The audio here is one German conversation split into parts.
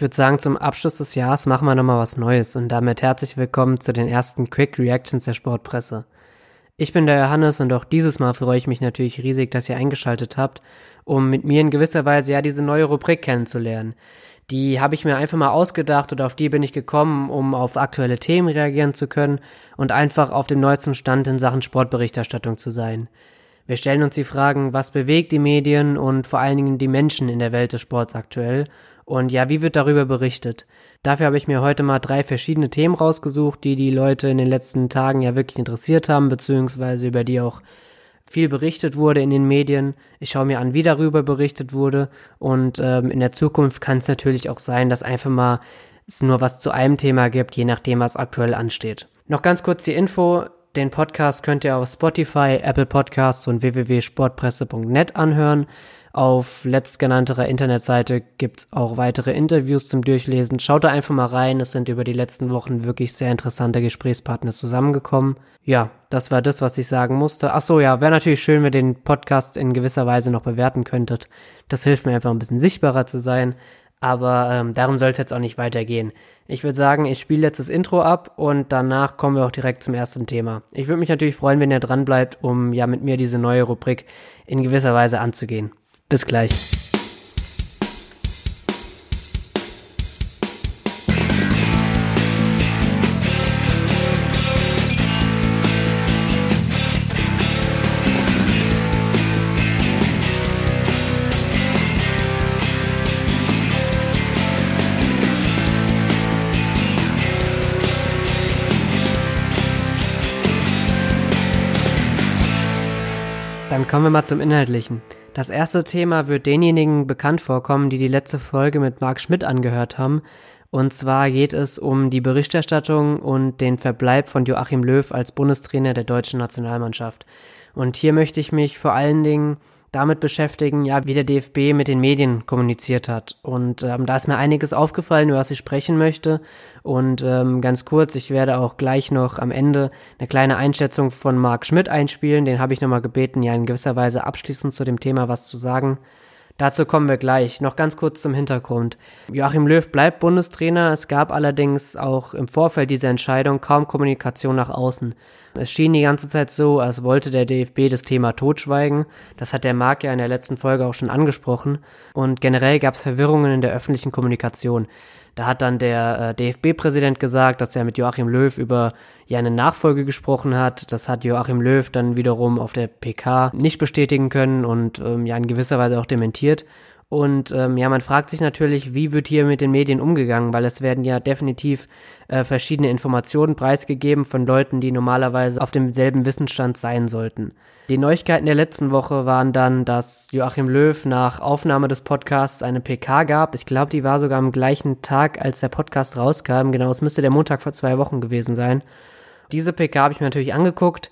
Ich würde sagen, zum Abschluss des Jahres machen wir nochmal was Neues und damit herzlich willkommen zu den ersten Quick Reactions der Sportpresse. Ich bin der Johannes und auch dieses Mal freue ich mich natürlich riesig, dass ihr eingeschaltet habt, um mit mir in gewisser Weise ja diese neue Rubrik kennenzulernen. Die habe ich mir einfach mal ausgedacht und auf die bin ich gekommen, um auf aktuelle Themen reagieren zu können und einfach auf dem neuesten Stand in Sachen Sportberichterstattung zu sein. Wir stellen uns die Fragen, was bewegt die Medien und vor allen Dingen die Menschen in der Welt des Sports aktuell und ja, wie wird darüber berichtet? Dafür habe ich mir heute mal drei verschiedene Themen rausgesucht, die die Leute in den letzten Tagen ja wirklich interessiert haben, beziehungsweise über die auch viel berichtet wurde in den Medien. Ich schaue mir an, wie darüber berichtet wurde. Und ähm, in der Zukunft kann es natürlich auch sein, dass einfach mal es nur was zu einem Thema gibt, je nachdem, was aktuell ansteht. Noch ganz kurz die Info. Den Podcast könnt ihr auf Spotify, Apple Podcasts und www.sportpresse.net anhören. Auf letztgenannterer Internetseite gibt's auch weitere Interviews zum Durchlesen. Schaut da einfach mal rein. Es sind über die letzten Wochen wirklich sehr interessante Gesprächspartner zusammengekommen. Ja, das war das, was ich sagen musste. Ach so, ja, wäre natürlich schön, wenn ihr den Podcast in gewisser Weise noch bewerten könntet. Das hilft mir einfach ein bisschen sichtbarer zu sein. Aber ähm, darum soll es jetzt auch nicht weitergehen. Ich würde sagen, ich spiele jetzt das Intro ab und danach kommen wir auch direkt zum ersten Thema. Ich würde mich natürlich freuen, wenn ihr dran bleibt, um ja mit mir diese neue Rubrik in gewisser Weise anzugehen. Bis gleich. Dann kommen wir mal zum Inhaltlichen. Das erste Thema wird denjenigen bekannt vorkommen, die die letzte Folge mit Marc Schmidt angehört haben. Und zwar geht es um die Berichterstattung und den Verbleib von Joachim Löw als Bundestrainer der deutschen Nationalmannschaft. Und hier möchte ich mich vor allen Dingen damit beschäftigen, ja, wie der DFB mit den Medien kommuniziert hat. Und ähm, da ist mir einiges aufgefallen, über was ich sprechen möchte. Und ähm, ganz kurz, ich werde auch gleich noch am Ende eine kleine Einschätzung von Marc Schmidt einspielen. Den habe ich nochmal gebeten, ja in gewisser Weise abschließend zu dem Thema was zu sagen. Dazu kommen wir gleich. Noch ganz kurz zum Hintergrund. Joachim Löw bleibt Bundestrainer. Es gab allerdings auch im Vorfeld dieser Entscheidung kaum Kommunikation nach außen. Es schien die ganze Zeit so, als wollte der DFB das Thema totschweigen. Das hat der Marc ja in der letzten Folge auch schon angesprochen. Und generell gab es Verwirrungen in der öffentlichen Kommunikation. Da hat dann der äh, DFB-Präsident gesagt, dass er mit Joachim Löw über ja eine Nachfolge gesprochen hat. Das hat Joachim Löw dann wiederum auf der PK nicht bestätigen können und ähm, ja in gewisser Weise auch dementiert. Und ähm, ja, man fragt sich natürlich, wie wird hier mit den Medien umgegangen, weil es werden ja definitiv äh, verschiedene Informationen preisgegeben von Leuten, die normalerweise auf demselben Wissensstand sein sollten. Die Neuigkeiten der letzten Woche waren dann, dass Joachim Löw nach Aufnahme des Podcasts eine PK gab. Ich glaube, die war sogar am gleichen Tag, als der Podcast rauskam. Genau, es müsste der Montag vor zwei Wochen gewesen sein. Diese PK habe ich mir natürlich angeguckt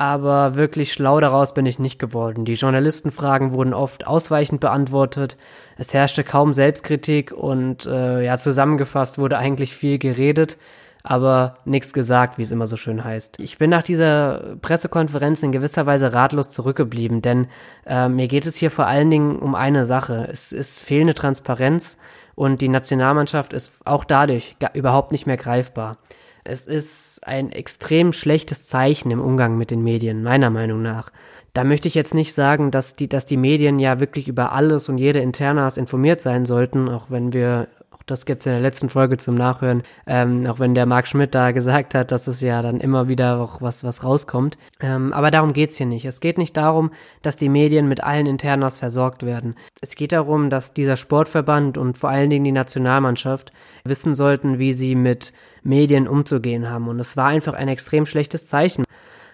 aber wirklich schlau daraus bin ich nicht geworden. Die Journalistenfragen wurden oft ausweichend beantwortet. Es herrschte kaum Selbstkritik und äh, ja, zusammengefasst wurde eigentlich viel geredet, aber nichts gesagt, wie es immer so schön heißt. Ich bin nach dieser Pressekonferenz in gewisser Weise ratlos zurückgeblieben, denn äh, mir geht es hier vor allen Dingen um eine Sache. Es ist fehlende Transparenz und die Nationalmannschaft ist auch dadurch überhaupt nicht mehr greifbar. Es ist ein extrem schlechtes Zeichen im Umgang mit den Medien, meiner Meinung nach. Da möchte ich jetzt nicht sagen, dass die, dass die Medien ja wirklich über alles und jede Internas informiert sein sollten, auch wenn wir, das gibt's in der letzten Folge zum Nachhören, ähm, auch wenn der Marc Schmidt da gesagt hat, dass es ja dann immer wieder auch was, was rauskommt. Ähm, aber darum geht's hier nicht. Es geht nicht darum, dass die Medien mit allen Internas versorgt werden. Es geht darum, dass dieser Sportverband und vor allen Dingen die Nationalmannschaft wissen sollten, wie sie mit Medien umzugehen haben. Und es war einfach ein extrem schlechtes Zeichen.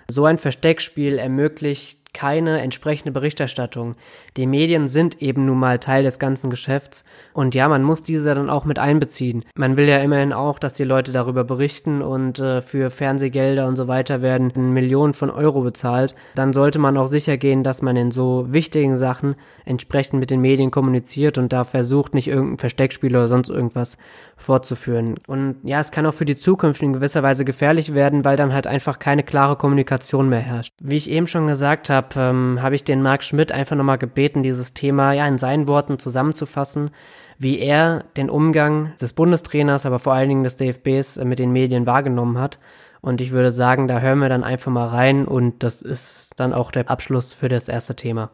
So ein Versteckspiel ermöglicht keine entsprechende Berichterstattung. Die Medien sind eben nun mal Teil des ganzen Geschäfts und ja, man muss diese dann auch mit einbeziehen. Man will ja immerhin auch, dass die Leute darüber berichten und äh, für Fernsehgelder und so weiter werden Millionen von Euro bezahlt. Dann sollte man auch sicher gehen, dass man in so wichtigen Sachen entsprechend mit den Medien kommuniziert und da versucht, nicht irgendein Versteckspiel oder sonst irgendwas fortzuführen. Und ja, es kann auch für die Zukunft in gewisser Weise gefährlich werden, weil dann halt einfach keine klare Kommunikation mehr herrscht. Wie ich eben schon gesagt habe, ähm, habe ich den Marc Schmidt einfach nochmal gebeten, dieses Thema ja in seinen Worten zusammenzufassen, wie er den Umgang des Bundestrainers, aber vor allen Dingen des DFBs mit den Medien wahrgenommen hat. Und ich würde sagen, da hören wir dann einfach mal rein und das ist dann auch der Abschluss für das erste Thema.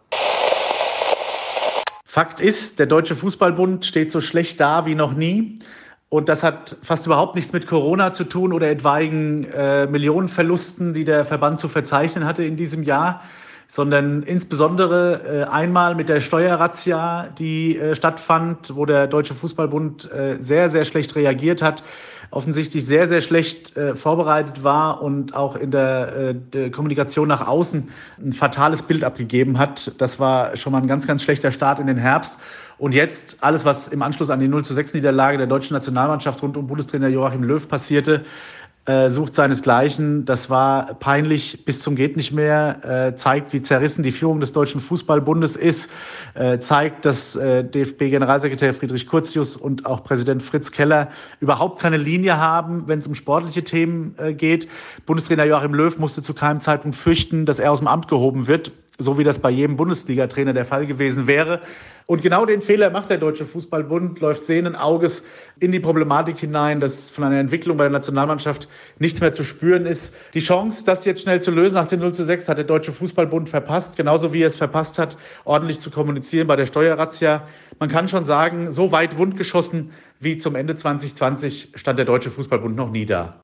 Fakt ist, der Deutsche Fußballbund steht so schlecht da wie noch nie. Und das hat fast überhaupt nichts mit Corona zu tun oder etwaigen äh, Millionenverlusten, die der Verband zu verzeichnen hatte in diesem Jahr, sondern insbesondere äh, einmal mit der Steuerrazzia, die äh, stattfand, wo der Deutsche Fußballbund äh, sehr, sehr schlecht reagiert hat, offensichtlich sehr, sehr schlecht äh, vorbereitet war und auch in der, äh, der, Kommunikation nach außen ein fatales Bild abgegeben hat. Das war schon mal ein ganz, ganz schlechter Start in den Herbst. Und jetzt alles, was im Anschluss an die 0 zu 6 Niederlage der deutschen Nationalmannschaft rund um Bundestrainer Joachim Löw passierte, äh, sucht seinesgleichen. Das war peinlich bis zum geht nicht mehr, äh, zeigt, wie zerrissen die Führung des Deutschen Fußballbundes ist, äh, zeigt, dass äh, DFB-Generalsekretär Friedrich Curtius und auch Präsident Fritz Keller überhaupt keine Linie haben, wenn es um sportliche Themen äh, geht. Bundestrainer Joachim Löw musste zu keinem Zeitpunkt fürchten, dass er aus dem Amt gehoben wird so wie das bei jedem Bundesliga-Trainer der Fall gewesen wäre. Und genau den Fehler macht der Deutsche Fußballbund, läuft sehenden Auges in die Problematik hinein, dass von einer Entwicklung bei der Nationalmannschaft nichts mehr zu spüren ist. Die Chance, das jetzt schnell zu lösen nach dem 0 zu 6, hat der Deutsche Fußballbund verpasst, genauso wie er es verpasst hat, ordentlich zu kommunizieren bei der Steuerrazzia. Man kann schon sagen, so weit wundgeschossen wie zum Ende 2020 stand der Deutsche Fußballbund noch nie da.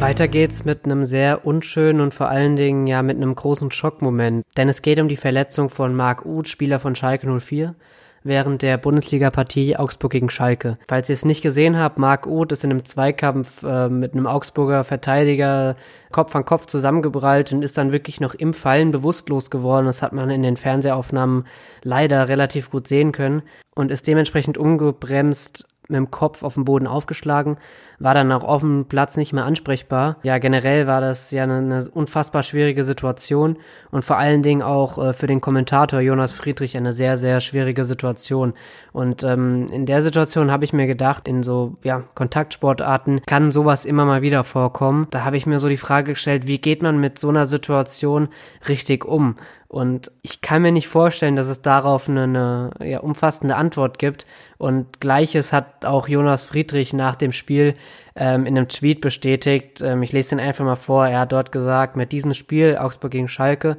Weiter geht's mit einem sehr unschönen und vor allen Dingen ja mit einem großen Schockmoment. Denn es geht um die Verletzung von Marc Uth, Spieler von Schalke 04, während der Bundesliga-Partie Augsburg gegen Schalke. Falls ihr es nicht gesehen habt, Marc Uth ist in einem Zweikampf äh, mit einem Augsburger Verteidiger Kopf an Kopf zusammengebrallt und ist dann wirklich noch im Fallen bewusstlos geworden. Das hat man in den Fernsehaufnahmen leider relativ gut sehen können und ist dementsprechend umgebremst mit dem Kopf auf den Boden aufgeschlagen, war dann auch auf dem Platz nicht mehr ansprechbar. Ja, generell war das ja eine, eine unfassbar schwierige Situation und vor allen Dingen auch äh, für den Kommentator Jonas Friedrich eine sehr, sehr schwierige Situation. Und ähm, in der Situation habe ich mir gedacht, in so ja, Kontaktsportarten kann sowas immer mal wieder vorkommen. Da habe ich mir so die Frage gestellt, wie geht man mit so einer Situation richtig um? Und ich kann mir nicht vorstellen, dass es darauf eine, eine ja, umfassende Antwort gibt. Und gleiches hat auch Jonas Friedrich nach dem Spiel ähm, in einem Tweet bestätigt. Ähm, ich lese den einfach mal vor. Er hat dort gesagt, mit diesem Spiel, Augsburg gegen Schalke,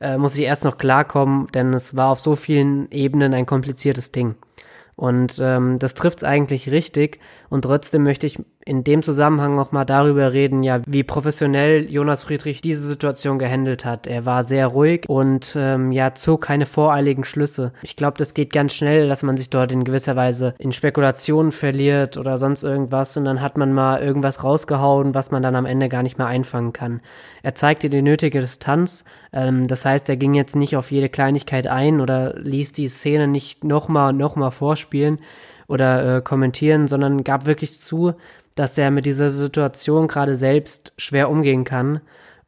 äh, muss ich erst noch klarkommen, denn es war auf so vielen Ebenen ein kompliziertes Ding. Und ähm, das trifft es eigentlich richtig. Und trotzdem möchte ich in dem Zusammenhang nochmal darüber reden, ja, wie professionell Jonas Friedrich diese Situation gehandelt hat. Er war sehr ruhig und ähm, ja, zog keine voreiligen Schlüsse. Ich glaube, das geht ganz schnell, dass man sich dort in gewisser Weise in Spekulationen verliert oder sonst irgendwas und dann hat man mal irgendwas rausgehauen, was man dann am Ende gar nicht mehr einfangen kann. Er zeigte die nötige Distanz, ähm, das heißt, er ging jetzt nicht auf jede Kleinigkeit ein oder ließ die Szene nicht nochmal und nochmal vorspielen oder äh, kommentieren, sondern gab wirklich zu, dass er mit dieser Situation gerade selbst schwer umgehen kann.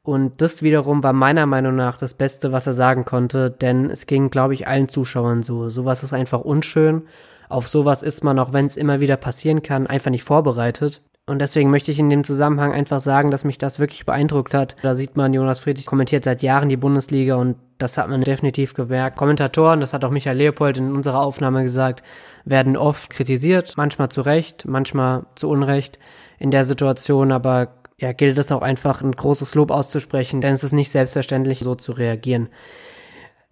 Und das wiederum war meiner Meinung nach das Beste, was er sagen konnte, denn es ging, glaube ich, allen Zuschauern so. Sowas ist einfach unschön. Auf sowas ist man, auch wenn es immer wieder passieren kann, einfach nicht vorbereitet. Und deswegen möchte ich in dem Zusammenhang einfach sagen, dass mich das wirklich beeindruckt hat. Da sieht man, Jonas Friedrich kommentiert seit Jahren die Bundesliga und das hat man definitiv gemerkt. Kommentatoren, das hat auch Michael Leopold in unserer Aufnahme gesagt, werden oft kritisiert, manchmal zu Recht, manchmal zu Unrecht in der Situation, aber ja, gilt es auch einfach ein großes Lob auszusprechen, denn es ist nicht selbstverständlich, so zu reagieren.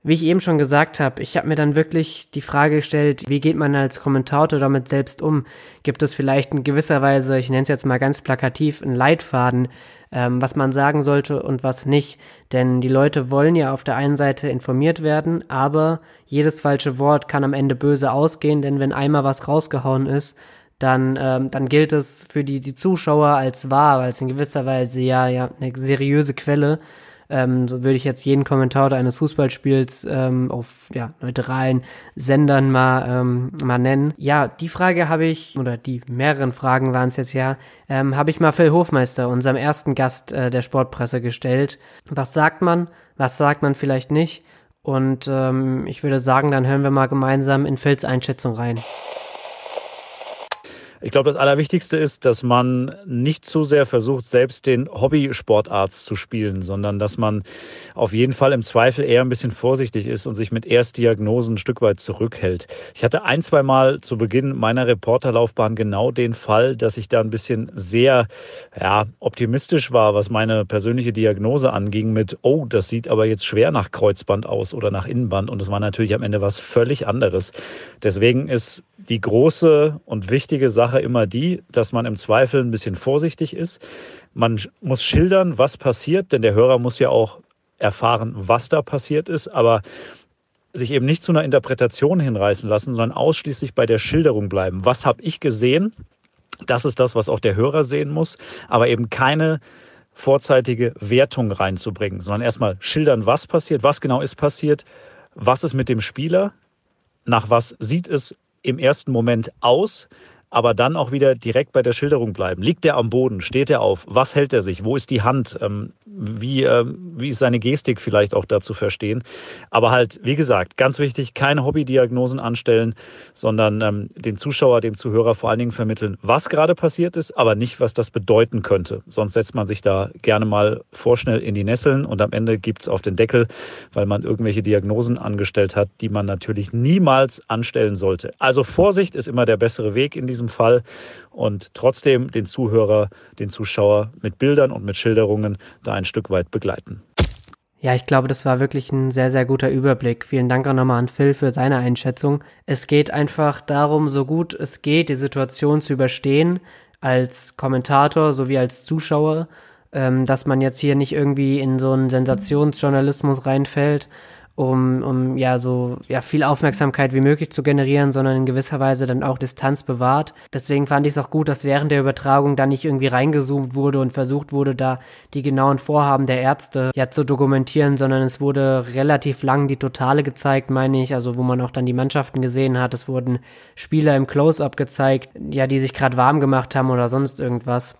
Wie ich eben schon gesagt habe, ich habe mir dann wirklich die Frage gestellt, wie geht man als Kommentator damit selbst um? Gibt es vielleicht in gewisser Weise, ich nenne es jetzt mal ganz plakativ, einen Leitfaden, ähm, was man sagen sollte und was nicht? Denn die Leute wollen ja auf der einen Seite informiert werden, aber jedes falsche Wort kann am Ende böse ausgehen, denn wenn einmal was rausgehauen ist, dann, ähm, dann gilt es für die, die Zuschauer als wahr, weil es in gewisser Weise ja, ja eine seriöse Quelle ähm, so würde ich jetzt jeden Kommentator eines Fußballspiels ähm, auf ja, neutralen Sendern mal, ähm, mal nennen. Ja, die Frage habe ich, oder die mehreren Fragen waren es jetzt ja, ähm, habe ich mal Phil Hofmeister, unserem ersten Gast äh, der Sportpresse, gestellt. Was sagt man? Was sagt man vielleicht nicht? Und ähm, ich würde sagen, dann hören wir mal gemeinsam in Phils Einschätzung rein. Ich glaube, das Allerwichtigste ist, dass man nicht zu sehr versucht, selbst den Hobby-Sportarzt zu spielen, sondern dass man auf jeden Fall im Zweifel eher ein bisschen vorsichtig ist und sich mit Erstdiagnosen ein Stück weit zurückhält. Ich hatte ein, zwei Mal zu Beginn meiner Reporterlaufbahn genau den Fall, dass ich da ein bisschen sehr ja, optimistisch war, was meine persönliche Diagnose anging mit, oh, das sieht aber jetzt schwer nach Kreuzband aus oder nach Innenband. Und es war natürlich am Ende was völlig anderes. Deswegen ist die große und wichtige Sache immer die, dass man im Zweifel ein bisschen vorsichtig ist. Man muss schildern, was passiert, denn der Hörer muss ja auch erfahren, was da passiert ist, aber sich eben nicht zu einer Interpretation hinreißen lassen, sondern ausschließlich bei der Schilderung bleiben. Was habe ich gesehen? Das ist das, was auch der Hörer sehen muss, aber eben keine vorzeitige Wertung reinzubringen, sondern erstmal schildern, was passiert, was genau ist passiert, was ist mit dem Spieler, nach was sieht es im ersten Moment aus, aber dann auch wieder direkt bei der Schilderung bleiben. Liegt er am Boden? Steht er auf? Was hält er sich? Wo ist die Hand? Ähm, wie, ähm, wie ist seine Gestik vielleicht auch dazu verstehen? Aber halt, wie gesagt, ganz wichtig, keine Hobbydiagnosen anstellen, sondern ähm, dem Zuschauer, dem Zuhörer vor allen Dingen vermitteln, was gerade passiert ist, aber nicht, was das bedeuten könnte. Sonst setzt man sich da gerne mal vorschnell in die Nesseln und am Ende gibt es auf den Deckel, weil man irgendwelche Diagnosen angestellt hat, die man natürlich niemals anstellen sollte. Also Vorsicht ist immer der bessere Weg in diesem diesem Fall und trotzdem den Zuhörer, den Zuschauer mit Bildern und mit Schilderungen da ein Stück weit begleiten. Ja, ich glaube, das war wirklich ein sehr, sehr guter Überblick. Vielen Dank auch nochmal an Phil für seine Einschätzung. Es geht einfach darum, so gut es geht, die Situation zu überstehen, als Kommentator sowie als Zuschauer, ähm, dass man jetzt hier nicht irgendwie in so einen Sensationsjournalismus reinfällt um, um ja so ja viel Aufmerksamkeit wie möglich zu generieren, sondern in gewisser Weise dann auch Distanz bewahrt. Deswegen fand ich es auch gut, dass während der Übertragung da nicht irgendwie reingezoomt wurde und versucht wurde, da die genauen Vorhaben der Ärzte ja zu dokumentieren, sondern es wurde relativ lang die Totale gezeigt, meine ich, also wo man auch dann die Mannschaften gesehen hat. Es wurden Spieler im Close-up gezeigt, ja, die sich gerade warm gemacht haben oder sonst irgendwas.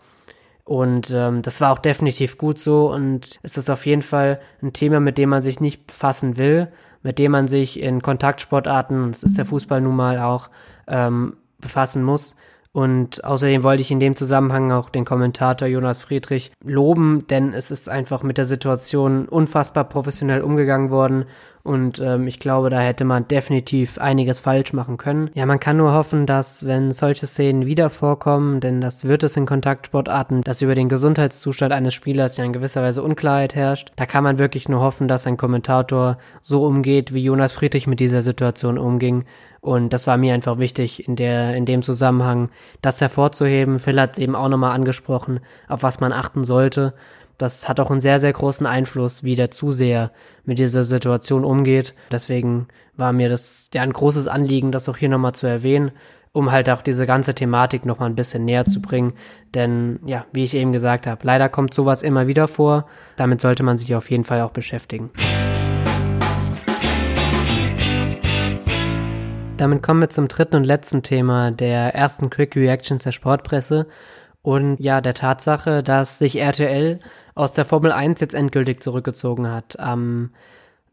Und ähm, das war auch definitiv gut so und es ist auf jeden Fall ein Thema, mit dem man sich nicht befassen will, mit dem man sich in Kontaktsportarten, das ist der Fußball nun mal auch, ähm, befassen muss. Und außerdem wollte ich in dem Zusammenhang auch den Kommentator Jonas Friedrich loben, denn es ist einfach mit der Situation unfassbar professionell umgegangen worden. Und ähm, ich glaube, da hätte man definitiv einiges falsch machen können. Ja, man kann nur hoffen, dass wenn solche Szenen wieder vorkommen, denn das wird es in Kontaktsportarten, dass über den Gesundheitszustand eines Spielers ja in gewisser Weise Unklarheit herrscht. Da kann man wirklich nur hoffen, dass ein Kommentator so umgeht, wie Jonas Friedrich mit dieser Situation umging und das war mir einfach wichtig, in, der, in dem Zusammenhang das hervorzuheben. Phil hat es eben auch nochmal angesprochen, auf was man achten sollte. Das hat auch einen sehr, sehr großen Einfluss, wie der Zuseher mit dieser Situation umgeht. Deswegen war mir das ja ein großes Anliegen, das auch hier nochmal zu erwähnen, um halt auch diese ganze Thematik nochmal ein bisschen näher zu bringen. Denn ja, wie ich eben gesagt habe, leider kommt sowas immer wieder vor. Damit sollte man sich auf jeden Fall auch beschäftigen. Damit kommen wir zum dritten und letzten Thema der ersten Quick Reactions der Sportpresse und ja, der Tatsache, dass sich RTL aus der Formel 1 jetzt endgültig zurückgezogen hat. Am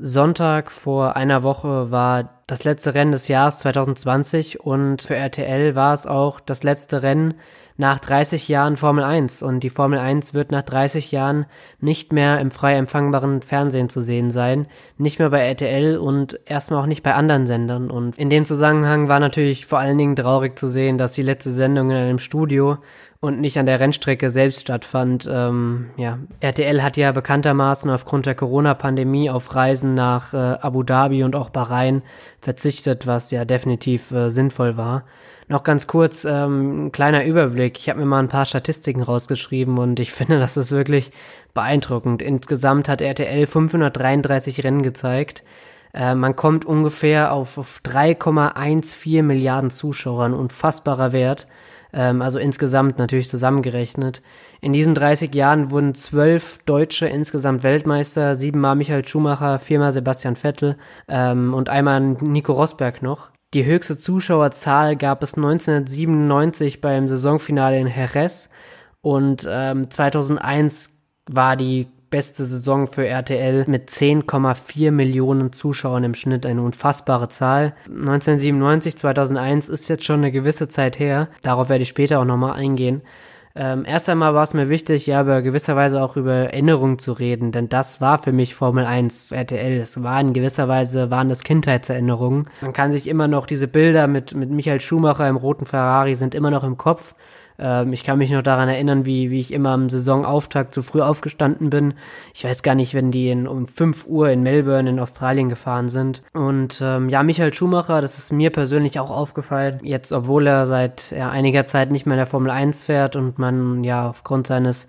Sonntag vor einer Woche war das letzte Rennen des Jahres 2020 und für RTL war es auch das letzte Rennen nach 30 Jahren Formel 1 und die Formel 1 wird nach 30 Jahren nicht mehr im frei empfangbaren Fernsehen zu sehen sein, nicht mehr bei RTL und erstmal auch nicht bei anderen Sendern. Und in dem Zusammenhang war natürlich vor allen Dingen traurig zu sehen, dass die letzte Sendung in einem Studio und nicht an der Rennstrecke selbst stattfand. Ähm, ja, RTL hat ja bekanntermaßen aufgrund der Corona-Pandemie auf Reisen nach äh, Abu Dhabi und auch Bahrain verzichtet, was ja definitiv äh, sinnvoll war. Noch ganz kurz, ähm, ein kleiner Überblick. Ich habe mir mal ein paar Statistiken rausgeschrieben und ich finde, das ist wirklich beeindruckend. Insgesamt hat RTL 533 Rennen gezeigt. Äh, man kommt ungefähr auf, auf 3,14 Milliarden Zuschauern, unfassbarer Wert. Ähm, also insgesamt natürlich zusammengerechnet. In diesen 30 Jahren wurden zwölf Deutsche insgesamt Weltmeister, siebenmal Michael Schumacher, viermal Sebastian Vettel ähm, und einmal Nico Rosberg noch. Die höchste Zuschauerzahl gab es 1997 beim Saisonfinale in Jerez und ähm, 2001 war die beste Saison für RTL mit 10,4 Millionen Zuschauern im Schnitt, eine unfassbare Zahl. 1997, 2001 ist jetzt schon eine gewisse Zeit her. Darauf werde ich später auch nochmal eingehen. Ähm, erst einmal war es mir wichtig, ja, aber gewisserweise auch über Erinnerungen zu reden, denn das war für mich Formel 1 RTL. Es war in gewisser Weise, waren das Kindheitserinnerungen. Man kann sich immer noch diese Bilder mit, mit Michael Schumacher im roten Ferrari sind immer noch im Kopf. Ähm, ich kann mich noch daran erinnern, wie, wie ich immer am Saisonauftakt zu früh aufgestanden bin. Ich weiß gar nicht, wenn die in, um 5 Uhr in Melbourne in Australien gefahren sind. Und ähm, ja, Michael Schumacher, das ist mir persönlich auch aufgefallen. Jetzt, obwohl er seit ja, einiger Zeit nicht mehr in der Formel 1 fährt und man ja aufgrund seines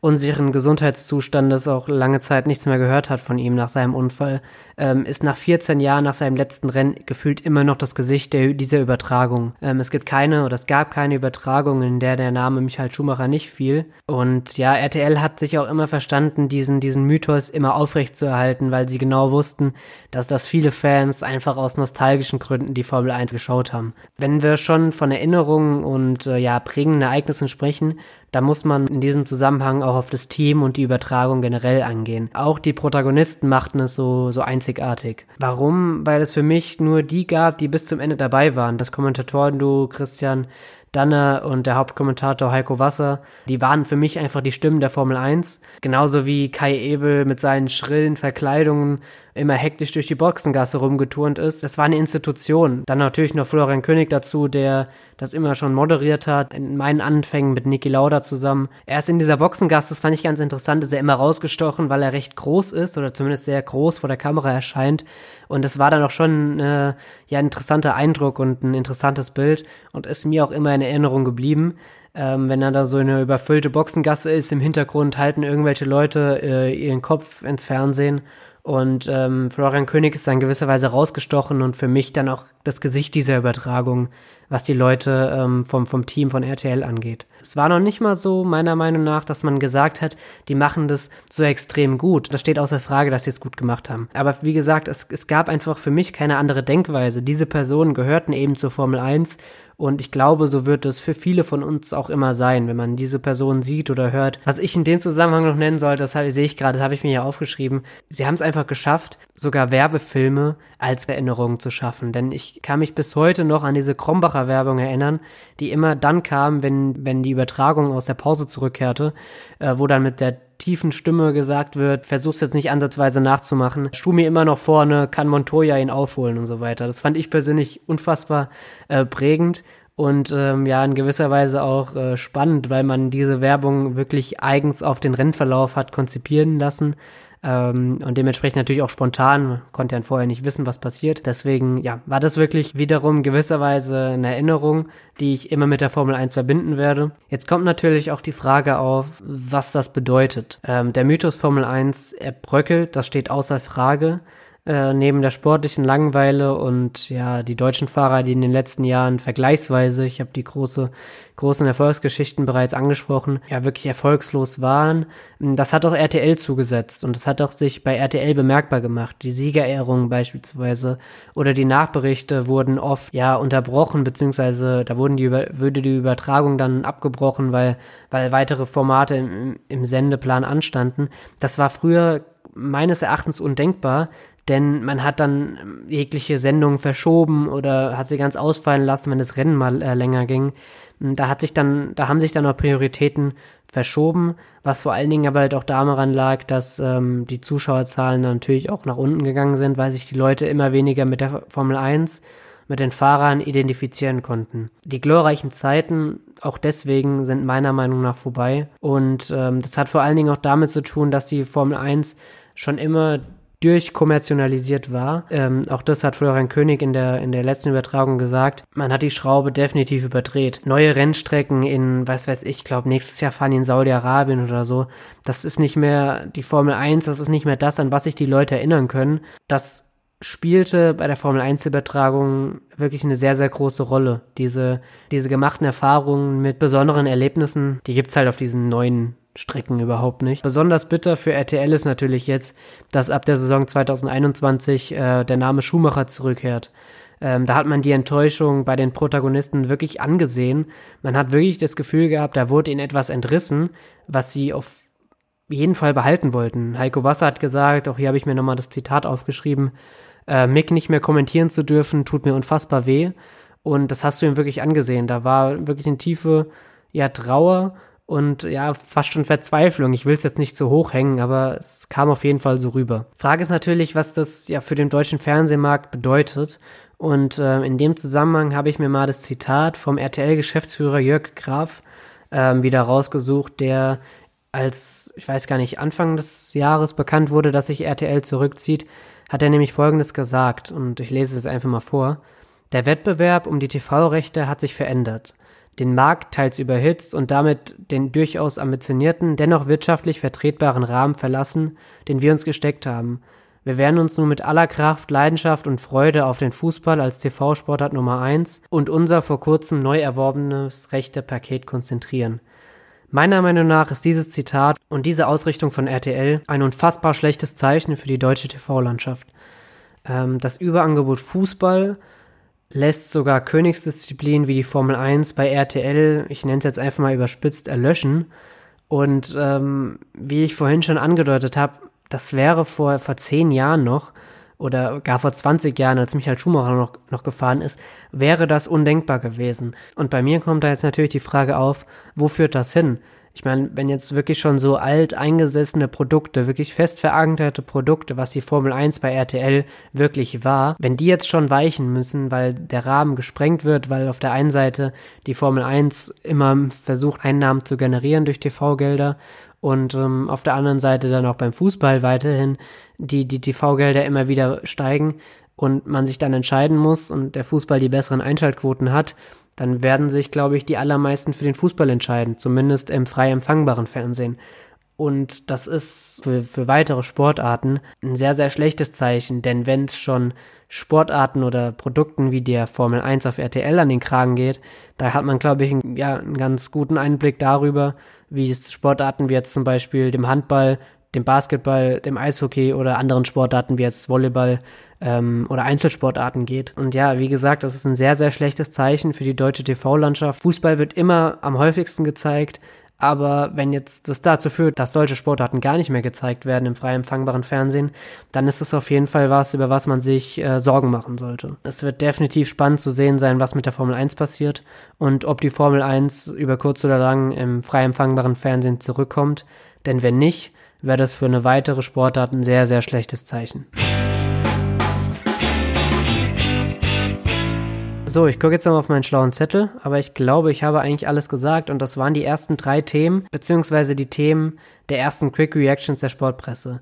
unsicheren Gesundheitszustandes auch lange Zeit nichts mehr gehört hat von ihm nach seinem Unfall, ähm, ist nach 14 Jahren nach seinem letzten Rennen gefühlt immer noch das Gesicht der, dieser Übertragung. Ähm, es gibt keine oder es gab keine Übertragung, in der der Name Michael Schumacher nicht fiel. Und ja, RTL hat sich auch immer verstanden, diesen, diesen Mythos immer aufrecht zu erhalten, weil sie genau wussten, dass das viele Fans einfach aus nostalgischen Gründen die Formel 1 geschaut haben. Wenn wir schon von Erinnerungen und äh, ja, prägenden Ereignissen sprechen, da muss man in diesem Zusammenhang auch auf das Team und die Übertragung generell angehen. Auch die Protagonisten machten es so, so einzigartig. Warum? Weil es für mich nur die gab, die bis zum Ende dabei waren. Das Kommentatoren-Duo Christian Danner und der Hauptkommentator Heiko Wasser, die waren für mich einfach die Stimmen der Formel 1. Genauso wie Kai Ebel mit seinen schrillen Verkleidungen immer hektisch durch die Boxengasse rumgeturnt ist. Das war eine Institution. Dann natürlich noch Florian König dazu, der das immer schon moderiert hat, in meinen Anfängen mit Niki Lauda zusammen. Er ist in dieser Boxengasse, das fand ich ganz interessant, ist er immer rausgestochen, weil er recht groß ist oder zumindest sehr groß vor der Kamera erscheint. Und es war dann auch schon äh, ja, ein interessanter Eindruck und ein interessantes Bild und ist mir auch immer in Erinnerung geblieben. Ähm, wenn er da so eine überfüllte Boxengasse ist, im Hintergrund halten irgendwelche Leute äh, ihren Kopf ins Fernsehen und ähm, Florian König ist dann gewisserweise rausgestochen und für mich dann auch das Gesicht dieser Übertragung, was die Leute ähm, vom, vom Team von RTL angeht. Es war noch nicht mal so, meiner Meinung nach, dass man gesagt hat, die machen das so extrem gut. Das steht außer Frage, dass sie es gut gemacht haben. Aber wie gesagt, es, es gab einfach für mich keine andere Denkweise. Diese Personen gehörten eben zur Formel 1 und ich glaube, so wird es für viele von uns auch immer sein, wenn man diese Person sieht oder hört. Was ich in dem Zusammenhang noch nennen soll, das sehe ich gerade, das habe ich mir ja aufgeschrieben. Sie haben es einfach geschafft, sogar Werbefilme als Erinnerung zu schaffen. Denn ich kann mich bis heute noch an diese Krombacher Werbung erinnern, die immer dann kam, wenn, wenn die Übertragung aus der Pause zurückkehrte, äh, wo dann mit der tiefen Stimme gesagt wird, versuch's jetzt nicht ansatzweise nachzumachen. Stumi immer noch vorne, kann Montoya ihn aufholen und so weiter. Das fand ich persönlich unfassbar äh, prägend und ähm, ja, in gewisser Weise auch äh, spannend, weil man diese Werbung wirklich eigens auf den Rennverlauf hat konzipieren lassen. Ähm, und dementsprechend natürlich auch spontan, konnte ja vorher nicht wissen, was passiert. Deswegen, ja, war das wirklich wiederum gewisserweise eine Erinnerung, die ich immer mit der Formel 1 verbinden werde. Jetzt kommt natürlich auch die Frage auf, was das bedeutet. Ähm, der Mythos Formel 1, er bröckelt, das steht außer Frage. Äh, neben der sportlichen Langeweile und ja, die deutschen Fahrer, die in den letzten Jahren vergleichsweise, ich habe die große, großen Erfolgsgeschichten bereits angesprochen, ja, wirklich erfolgslos waren. Das hat auch RTL zugesetzt und das hat auch sich bei RTL bemerkbar gemacht. Die Siegerehrungen beispielsweise oder die Nachberichte wurden oft ja unterbrochen, beziehungsweise da wurden die über, würde die Übertragung dann abgebrochen, weil, weil weitere Formate im, im Sendeplan anstanden. Das war früher meines Erachtens undenkbar, denn man hat dann ähm, jegliche Sendungen verschoben oder hat sie ganz ausfallen lassen, wenn das Rennen mal äh, länger ging. Hm, da hat sich dann, da haben sich dann auch Prioritäten verschoben, was vor allen Dingen aber halt auch daran lag, dass ähm, die Zuschauerzahlen natürlich auch nach unten gegangen sind, weil sich die Leute immer weniger mit der Formel 1 mit den Fahrern identifizieren konnten. Die glorreichen Zeiten auch deswegen sind meiner Meinung nach vorbei. Und ähm, das hat vor allen Dingen auch damit zu tun, dass die Formel 1 schon immer durchkommerzialisiert war. Ähm, auch das hat Florian König in der, in der letzten Übertragung gesagt. Man hat die Schraube definitiv überdreht. Neue Rennstrecken in, was weiß ich, glaube nächstes Jahr fahren in Saudi-Arabien oder so. Das ist nicht mehr die Formel 1, das ist nicht mehr das, an was sich die Leute erinnern können. Das spielte bei der Formel 1 Übertragung wirklich eine sehr, sehr große Rolle. Diese, diese gemachten Erfahrungen mit besonderen Erlebnissen, die gibt's halt auf diesen neuen Strecken überhaupt nicht. Besonders bitter für RTL ist natürlich jetzt, dass ab der Saison 2021 äh, der Name Schumacher zurückkehrt. Ähm, da hat man die Enttäuschung bei den Protagonisten wirklich angesehen. Man hat wirklich das Gefühl gehabt, da wurde ihnen etwas entrissen, was sie auf jeden Fall behalten wollten. Heiko Wasser hat gesagt, auch hier habe ich mir nochmal das Zitat aufgeschrieben, äh, Mick nicht mehr kommentieren zu dürfen, tut mir unfassbar weh. Und das hast du ihm wirklich angesehen. Da war wirklich eine tiefe ja, Trauer und ja, fast schon Verzweiflung. Ich will es jetzt nicht zu hoch hängen, aber es kam auf jeden Fall so rüber. Frage ist natürlich, was das ja für den deutschen Fernsehmarkt bedeutet. Und äh, in dem Zusammenhang habe ich mir mal das Zitat vom RTL-Geschäftsführer Jörg Graf äh, wieder rausgesucht, der als, ich weiß gar nicht, Anfang des Jahres bekannt wurde, dass sich RTL zurückzieht, hat er nämlich Folgendes gesagt, und ich lese es einfach mal vor. Der Wettbewerb um die TV-Rechte hat sich verändert. Den Markt teils überhitzt und damit den durchaus ambitionierten, dennoch wirtschaftlich vertretbaren Rahmen verlassen, den wir uns gesteckt haben. Wir werden uns nun mit aller Kraft, Leidenschaft und Freude auf den Fußball als TV-Sportart Nummer 1 und unser vor kurzem neu erworbenes rechte Paket konzentrieren. Meiner Meinung nach ist dieses Zitat und diese Ausrichtung von RTL ein unfassbar schlechtes Zeichen für die deutsche TV-Landschaft. Ähm, das Überangebot Fußball lässt sogar Königsdisziplinen wie die Formel 1 bei RTL, ich nenne es jetzt einfach mal überspitzt, erlöschen. Und ähm, wie ich vorhin schon angedeutet habe, das wäre vor, vor zehn Jahren noch oder gar vor 20 Jahren, als Michael Schumacher noch, noch gefahren ist, wäre das undenkbar gewesen. Und bei mir kommt da jetzt natürlich die Frage auf, wo führt das hin? Ich meine, wenn jetzt wirklich schon so alt eingesessene Produkte, wirklich fest verankerte Produkte, was die Formel 1 bei RTL wirklich war, wenn die jetzt schon weichen müssen, weil der Rahmen gesprengt wird, weil auf der einen Seite die Formel 1 immer versucht, Einnahmen zu generieren durch TV-Gelder und ähm, auf der anderen Seite dann auch beim Fußball weiterhin die, die TV-Gelder immer wieder steigen und man sich dann entscheiden muss und der Fußball die besseren Einschaltquoten hat, dann werden sich, glaube ich, die allermeisten für den Fußball entscheiden, zumindest im frei empfangbaren Fernsehen. Und das ist für, für weitere Sportarten ein sehr, sehr schlechtes Zeichen, denn wenn es schon Sportarten oder Produkten wie der Formel 1 auf RTL an den Kragen geht, da hat man, glaube ich, einen, ja, einen ganz guten Einblick darüber, wie es Sportarten wie jetzt zum Beispiel dem Handball, dem Basketball, dem Eishockey oder anderen Sportarten wie jetzt Volleyball ähm, oder Einzelsportarten geht. Und ja, wie gesagt, das ist ein sehr, sehr schlechtes Zeichen für die deutsche TV-Landschaft. Fußball wird immer am häufigsten gezeigt. Aber wenn jetzt das dazu führt, dass solche Sportarten gar nicht mehr gezeigt werden im frei empfangbaren Fernsehen, dann ist es auf jeden Fall was, über was man sich äh, Sorgen machen sollte. Es wird definitiv spannend zu sehen sein, was mit der Formel 1 passiert und ob die Formel 1 über kurz oder lang im frei empfangbaren Fernsehen zurückkommt. Denn wenn nicht, wäre das für eine weitere Sportart ein sehr, sehr schlechtes Zeichen. So, ich gucke jetzt nochmal auf meinen schlauen Zettel, aber ich glaube, ich habe eigentlich alles gesagt und das waren die ersten drei Themen, beziehungsweise die Themen der ersten Quick Reactions der Sportpresse.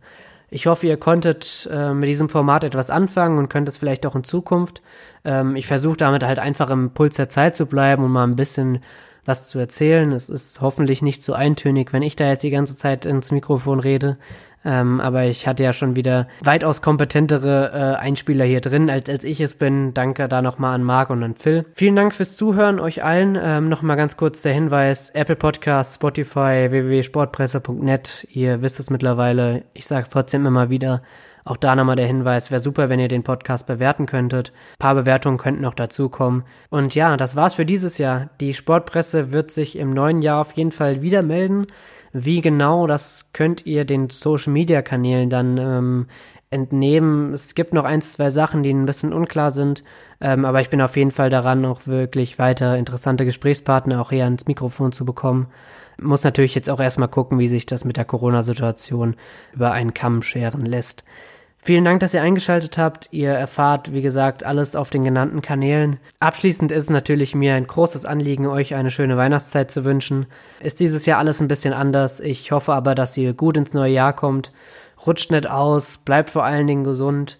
Ich hoffe, ihr konntet äh, mit diesem Format etwas anfangen und könnt es vielleicht auch in Zukunft. Ähm, ich versuche damit halt einfach im Puls der Zeit zu bleiben und mal ein bisschen was zu erzählen. Es ist hoffentlich nicht so eintönig, wenn ich da jetzt die ganze Zeit ins Mikrofon rede. Ähm, aber ich hatte ja schon wieder weitaus kompetentere äh, Einspieler hier drin, als, als ich es bin. Danke da nochmal an Marc und an Phil. Vielen Dank fürs Zuhören, euch allen. Ähm, nochmal ganz kurz der Hinweis, Apple Podcasts, Spotify, www.sportpresse.net. Ihr wisst es mittlerweile. Ich sage es trotzdem immer wieder. Auch da nochmal der Hinweis, wäre super, wenn ihr den Podcast bewerten könntet. Ein paar Bewertungen könnten noch dazukommen. Und ja, das war's für dieses Jahr. Die Sportpresse wird sich im neuen Jahr auf jeden Fall wieder melden. Wie genau, das könnt ihr den Social Media Kanälen dann ähm, entnehmen. Es gibt noch ein, zwei Sachen, die ein bisschen unklar sind, ähm, aber ich bin auf jeden Fall daran, auch wirklich weiter interessante Gesprächspartner auch hier ans Mikrofon zu bekommen. Muss natürlich jetzt auch erstmal gucken, wie sich das mit der Corona-Situation über einen Kamm scheren lässt. Vielen Dank, dass ihr eingeschaltet habt. Ihr erfahrt, wie gesagt, alles auf den genannten Kanälen. Abschließend ist natürlich mir ein großes Anliegen, euch eine schöne Weihnachtszeit zu wünschen. Ist dieses Jahr alles ein bisschen anders. Ich hoffe aber, dass ihr gut ins neue Jahr kommt. Rutscht nicht aus, bleibt vor allen Dingen gesund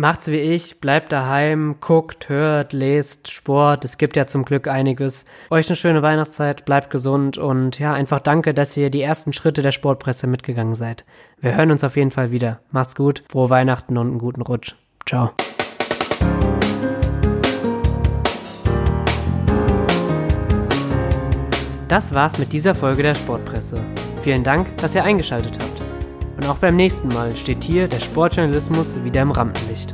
macht's wie ich, bleibt daheim, guckt, hört, lest Sport. Es gibt ja zum Glück einiges. Euch eine schöne Weihnachtszeit, bleibt gesund und ja, einfach danke, dass ihr die ersten Schritte der Sportpresse mitgegangen seid. Wir hören uns auf jeden Fall wieder. Macht's gut, frohe Weihnachten und einen guten Rutsch. Ciao. Das war's mit dieser Folge der Sportpresse. Vielen Dank, dass ihr eingeschaltet habt. Und auch beim nächsten Mal steht hier der Sportjournalismus wieder im Rampenlicht.